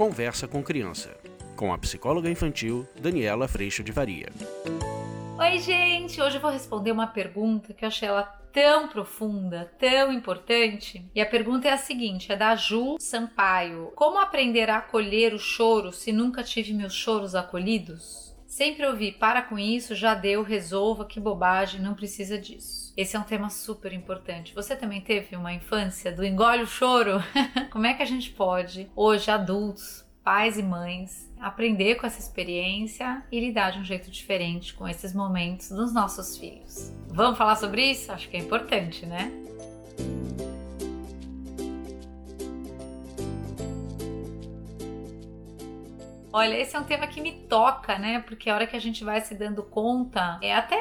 Conversa com Criança, com a psicóloga infantil Daniela Freixo de Varia. Oi, gente! Hoje eu vou responder uma pergunta que eu achei ela tão profunda, tão importante. E a pergunta é a seguinte: é da Ju Sampaio. Como aprender a acolher o choro se nunca tive meus choros acolhidos? Sempre ouvi, para com isso, já deu, resolva, que bobagem, não precisa disso. Esse é um tema super importante. Você também teve uma infância do engole o choro? Como é que a gente pode, hoje adultos, pais e mães, aprender com essa experiência e lidar de um jeito diferente com esses momentos dos nossos filhos? Vamos falar sobre isso? Acho que é importante, né? Olha, esse é um tema que me toca, né? Porque a hora que a gente vai se dando conta, é até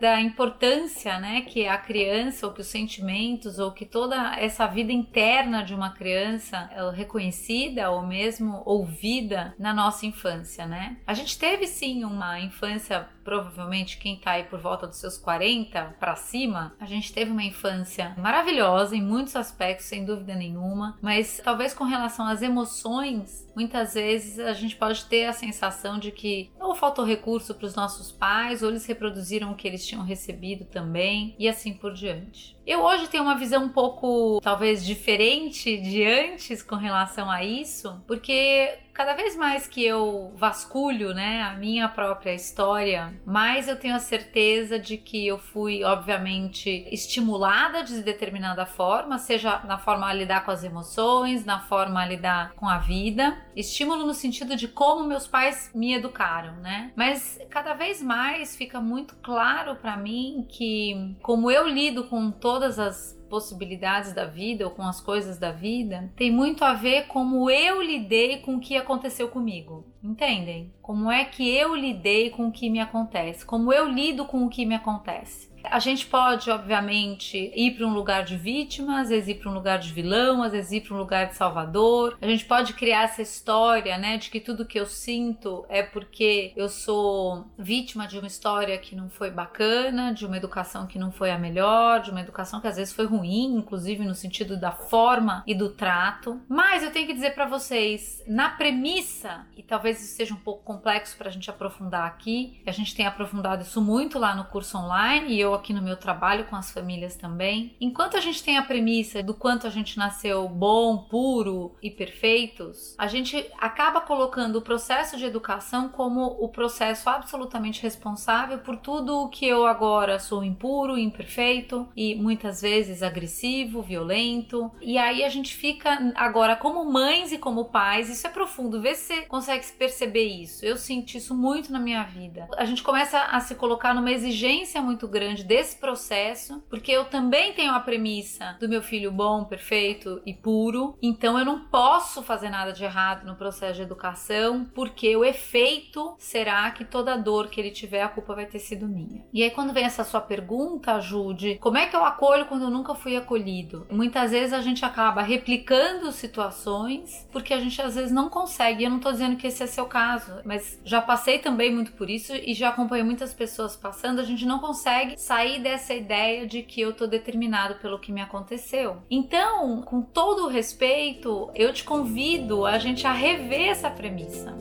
da importância, né, que a criança, ou que os sentimentos, ou que toda essa vida interna de uma criança é reconhecida ou mesmo ouvida na nossa infância, né? A gente teve sim uma infância provavelmente quem tá aí por volta dos seus 40 para cima, a gente teve uma infância maravilhosa em muitos aspectos, sem dúvida nenhuma, mas talvez com relação às emoções, muitas vezes a gente pode ter a sensação de que ou faltou recurso para os nossos pais, ou eles reproduziram o que eles tinham recebido também, e assim por diante. Eu hoje tenho uma visão um pouco, talvez, diferente de antes com relação a isso, porque cada vez mais que eu vasculho, né, a minha própria história, mais eu tenho a certeza de que eu fui, obviamente, estimulada de determinada forma, seja na forma a lidar com as emoções, na forma a lidar com a vida. Estímulo no sentido de como meus pais me educaram, né? Mas cada vez mais fica muito claro para mim que como eu lido com todas as possibilidades da vida ou com as coisas da vida tem muito a ver como eu lidei com o que aconteceu comigo. Entendem? Como é que eu lidei com o que me acontece? Como eu lido com o que me acontece? A gente pode, obviamente, ir para um lugar de vítima, às vezes ir para um lugar de vilão, às vezes ir para um lugar de salvador. A gente pode criar essa história, né, de que tudo que eu sinto é porque eu sou vítima de uma história que não foi bacana, de uma educação que não foi a melhor, de uma educação que às vezes foi ruim, inclusive no sentido da forma e do trato. Mas eu tenho que dizer para vocês, na premissa, e talvez isso seja um pouco complexo para a gente aprofundar aqui, a gente tem aprofundado isso muito lá no curso online e eu aqui no meu trabalho com as famílias também. Enquanto a gente tem a premissa do quanto a gente nasceu bom, puro e perfeitos, a gente acaba colocando o processo de educação como o processo absolutamente responsável por tudo o que eu agora sou impuro, imperfeito e muitas vezes agressivo, violento. E aí a gente fica agora como mães e como pais, isso é profundo, vê se você consegue perceber isso. Eu sinto isso muito na minha vida. A gente começa a se colocar numa exigência muito grande desse processo, porque eu também tenho a premissa do meu filho bom, perfeito e puro, então eu não posso fazer nada de errado no processo de educação, porque o efeito será que toda dor que ele tiver, a culpa vai ter sido minha. E aí, quando vem essa sua pergunta, Jude, como é que eu acolho quando eu nunca fui acolhido? Muitas vezes a gente acaba replicando situações porque a gente às vezes não consegue. Eu não tô dizendo que esse é seu caso, mas já passei também muito por isso e já acompanhei muitas pessoas passando. A gente não consegue sair dessa ideia de que eu tô determinado pelo que me aconteceu. Então, com todo o respeito, eu te convido a gente a rever essa premissa.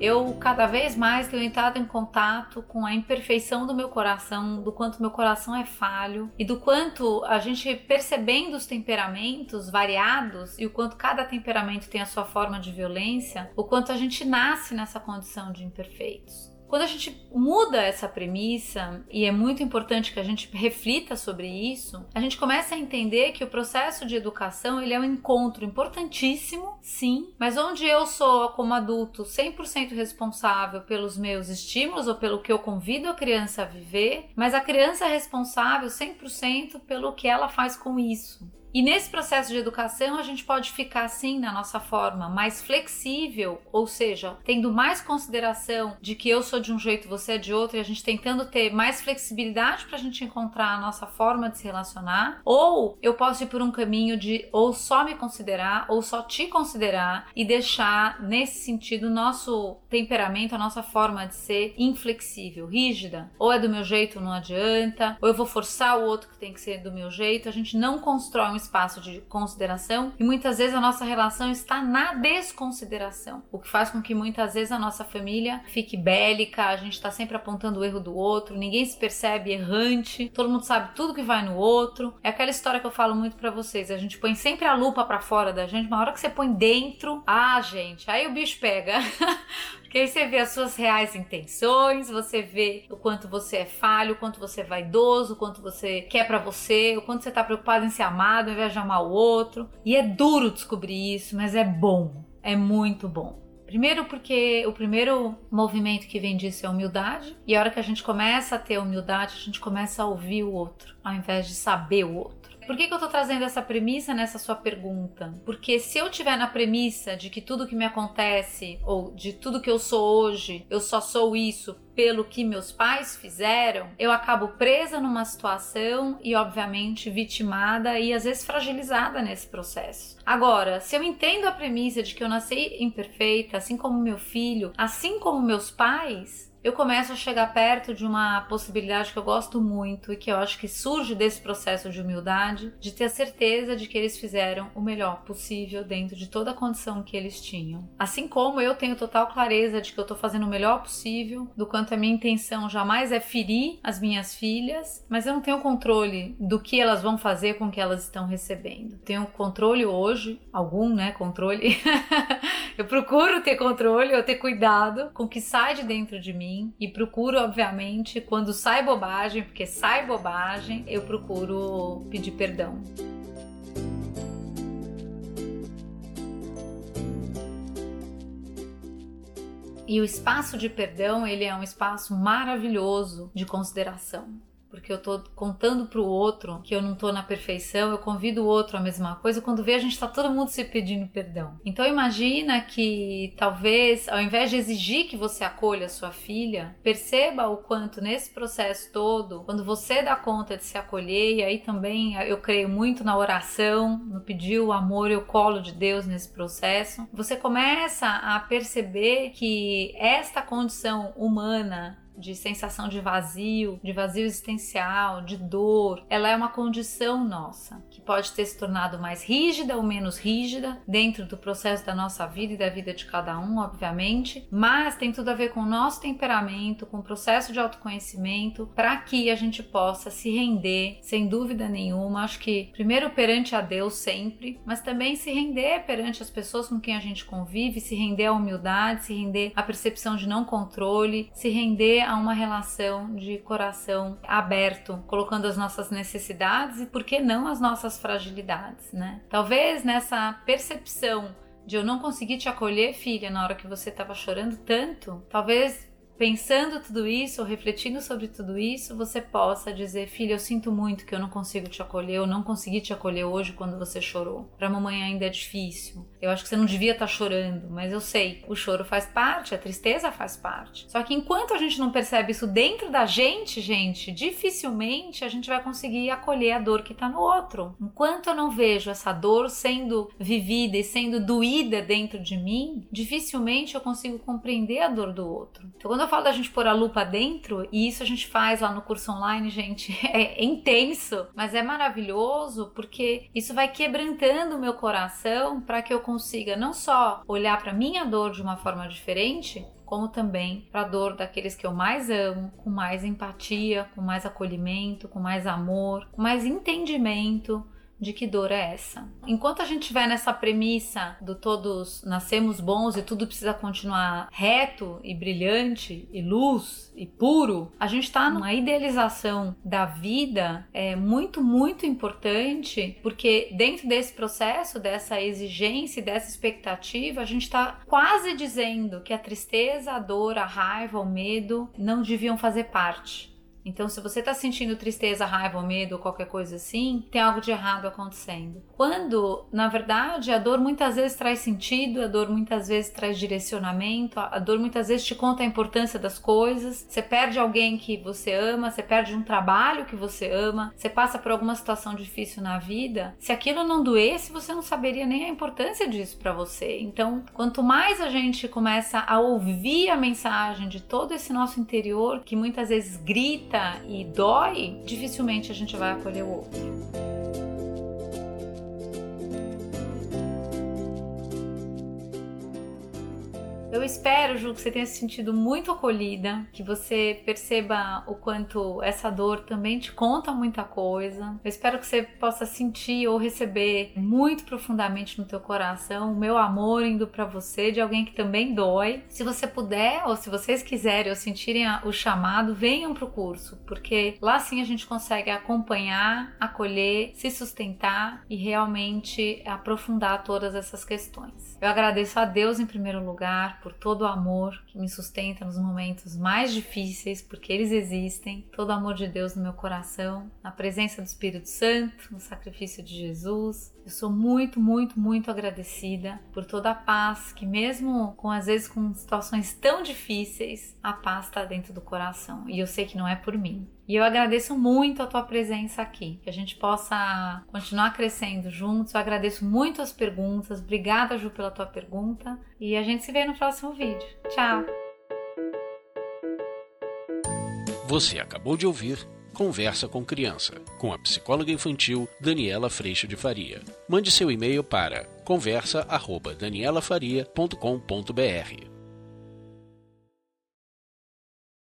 Eu cada vez mais tenho entrado em contato com a imperfeição do meu coração, do quanto meu coração é falho e do quanto a gente percebendo os temperamentos variados e o quanto cada temperamento tem a sua forma de violência, o quanto a gente nasce nessa condição de imperfeitos. Quando a gente muda essa premissa, e é muito importante que a gente reflita sobre isso, a gente começa a entender que o processo de educação ele é um encontro importantíssimo, sim, mas onde eu sou, como adulto, 100% responsável pelos meus estímulos ou pelo que eu convido a criança a viver, mas a criança é responsável 100% pelo que ela faz com isso. E nesse processo de educação, a gente pode ficar assim na nossa forma mais flexível, ou seja, tendo mais consideração de que eu sou de um jeito, você é de outro, e a gente tentando ter mais flexibilidade para a gente encontrar a nossa forma de se relacionar, ou eu posso ir por um caminho de ou só me considerar, ou só te considerar e deixar nesse sentido nosso temperamento, a nossa forma de ser inflexível, rígida. Ou é do meu jeito, não adianta, ou eu vou forçar o outro que tem que ser do meu jeito. A gente não constrói um espaço de consideração e muitas vezes a nossa relação está na desconsideração, o que faz com que muitas vezes a nossa família fique bélica, a gente está sempre apontando o erro do outro, ninguém se percebe errante, todo mundo sabe tudo que vai no outro. É aquela história que eu falo muito para vocês, a gente põe sempre a lupa para fora da gente, uma hora que você põe dentro, ah, gente, aí o bicho pega. Porque aí você vê as suas reais intenções, você vê o quanto você é falho, o quanto você é vaidoso, o quanto você quer para você, o quanto você tá preocupado em ser amado ao invés de amar o outro. E é duro descobrir isso, mas é bom. É muito bom. Primeiro porque o primeiro movimento que vem disso é humildade, e a hora que a gente começa a ter humildade, a gente começa a ouvir o outro, ao invés de saber o outro. Por que, que eu tô trazendo essa premissa nessa sua pergunta? Porque se eu tiver na premissa de que tudo que me acontece, ou de tudo que eu sou hoje, eu só sou isso pelo que meus pais fizeram, eu acabo presa numa situação e, obviamente, vitimada e às vezes fragilizada nesse processo. Agora, se eu entendo a premissa de que eu nasci imperfeita, assim como meu filho, assim como meus pais, eu começo a chegar perto de uma possibilidade que eu gosto muito e que eu acho que surge desse processo de humildade, de ter a certeza de que eles fizeram o melhor possível dentro de toda a condição que eles tinham. Assim como eu tenho total clareza de que eu estou fazendo o melhor possível, do quanto a minha intenção jamais é ferir as minhas filhas, mas eu não tenho controle do que elas vão fazer com o que elas estão recebendo. Tenho controle hoje, algum, né, controle. eu procuro ter controle, eu ter cuidado com o que sai de dentro de mim mim e procuro, obviamente, quando sai bobagem, porque sai bobagem, eu procuro pedir perdão. E o espaço de perdão, ele é um espaço maravilhoso de consideração porque eu tô contando pro outro que eu não tô na perfeição, eu convido o outro a mesma coisa, quando vê a gente tá todo mundo se pedindo perdão. Então imagina que talvez, ao invés de exigir que você acolha sua filha, perceba o quanto nesse processo todo, quando você dá conta de se acolher, e aí também eu creio muito na oração, no pedir o amor e o colo de Deus nesse processo, você começa a perceber que esta condição humana de sensação de vazio, de vazio existencial, de dor, ela é uma condição nossa, que pode ter se tornado mais rígida ou menos rígida dentro do processo da nossa vida e da vida de cada um, obviamente, mas tem tudo a ver com o nosso temperamento, com o processo de autoconhecimento, para que a gente possa se render, sem dúvida nenhuma, acho que primeiro perante a Deus sempre, mas também se render perante as pessoas com quem a gente convive, se render à humildade, se render à percepção de não controle, se render a uma relação de coração aberto, colocando as nossas necessidades e por que não as nossas fragilidades, né? Talvez nessa percepção de eu não conseguir te acolher, filha, na hora que você estava chorando tanto, talvez pensando tudo isso, refletindo sobre tudo isso, você possa dizer: Filha, eu sinto muito que eu não consigo te acolher, eu não consegui te acolher hoje quando você chorou. Para mamãe ainda é difícil. Eu acho que você não devia estar tá chorando, mas eu sei, o choro faz parte, a tristeza faz parte. Só que enquanto a gente não percebe isso dentro da gente, gente, dificilmente a gente vai conseguir acolher a dor que está no outro. Enquanto eu não vejo essa dor sendo vivida e sendo doída dentro de mim, dificilmente eu consigo compreender a dor do outro. Então, quando eu falo da gente pôr a lupa dentro, e isso a gente faz lá no curso online, gente, é intenso, mas é maravilhoso porque isso vai quebrantando o meu coração para que eu consiga não só olhar para minha dor de uma forma diferente, como também para a dor daqueles que eu mais amo, com mais empatia, com mais acolhimento, com mais amor, com mais entendimento, de que dor é essa. Enquanto a gente estiver nessa premissa do todos nascemos bons e tudo precisa continuar reto e brilhante e luz e puro, a gente está numa idealização da vida é muito, muito importante, porque dentro desse processo, dessa exigência e dessa expectativa, a gente está quase dizendo que a tristeza, a dor, a raiva, o medo não deviam fazer parte Então, se você está sentindo tristeza, raiva medo ou qualquer coisa assim, tem algo de errado acontecendo. Quando, na verdade, a dor muitas vezes traz sentido, a dor muitas vezes traz direcionamento, a dor muitas vezes te conta a importância das coisas. Você perde alguém que você ama, você perde um trabalho que você ama, você passa por alguma situação difícil na vida. Se aquilo não doesse, você não saberia nem a importância disso para você. Então, quanto mais a gente começa a ouvir a mensagem de todo esse nosso interior, que muitas vezes grita e dói, dificilmente a gente vai acolher o outro. Eu espero, Ju, que você tenha se sentido muito acolhida, que você perceba o quanto essa dor também te conta muita coisa. Eu espero que você possa sentir ou receber muito profundamente no teu coração o meu amor indo para você de alguém que também dói. Se você puder ou se vocês quiserem ou sentirem o chamado, venham pro curso, porque lá sim a gente consegue acompanhar, acolher, se sustentar e realmente aprofundar todas essas questões. Eu agradeço a Deus em primeiro lugar por todo o amor que me sustenta nos momentos mais difíceis, porque eles existem, todo o amor de Deus no meu coração, na presença do Espírito Santo, no sacrifício de Jesus. Eu sou muito, muito, muito agradecida por toda a paz que mesmo com às vezes com situações tão difíceis, a paz está dentro do coração. E eu sei que não é por mim, e eu agradeço muito a tua presença aqui, que a gente possa continuar crescendo juntos. Eu agradeço muito as perguntas. Obrigada, Ju, pela tua pergunta. E a gente se vê no próximo vídeo. Tchau! Você acabou de ouvir Conversa com Criança, com a psicóloga infantil Daniela Freixo de Faria. Mande seu e-mail para conversa@danielafaria.com.br.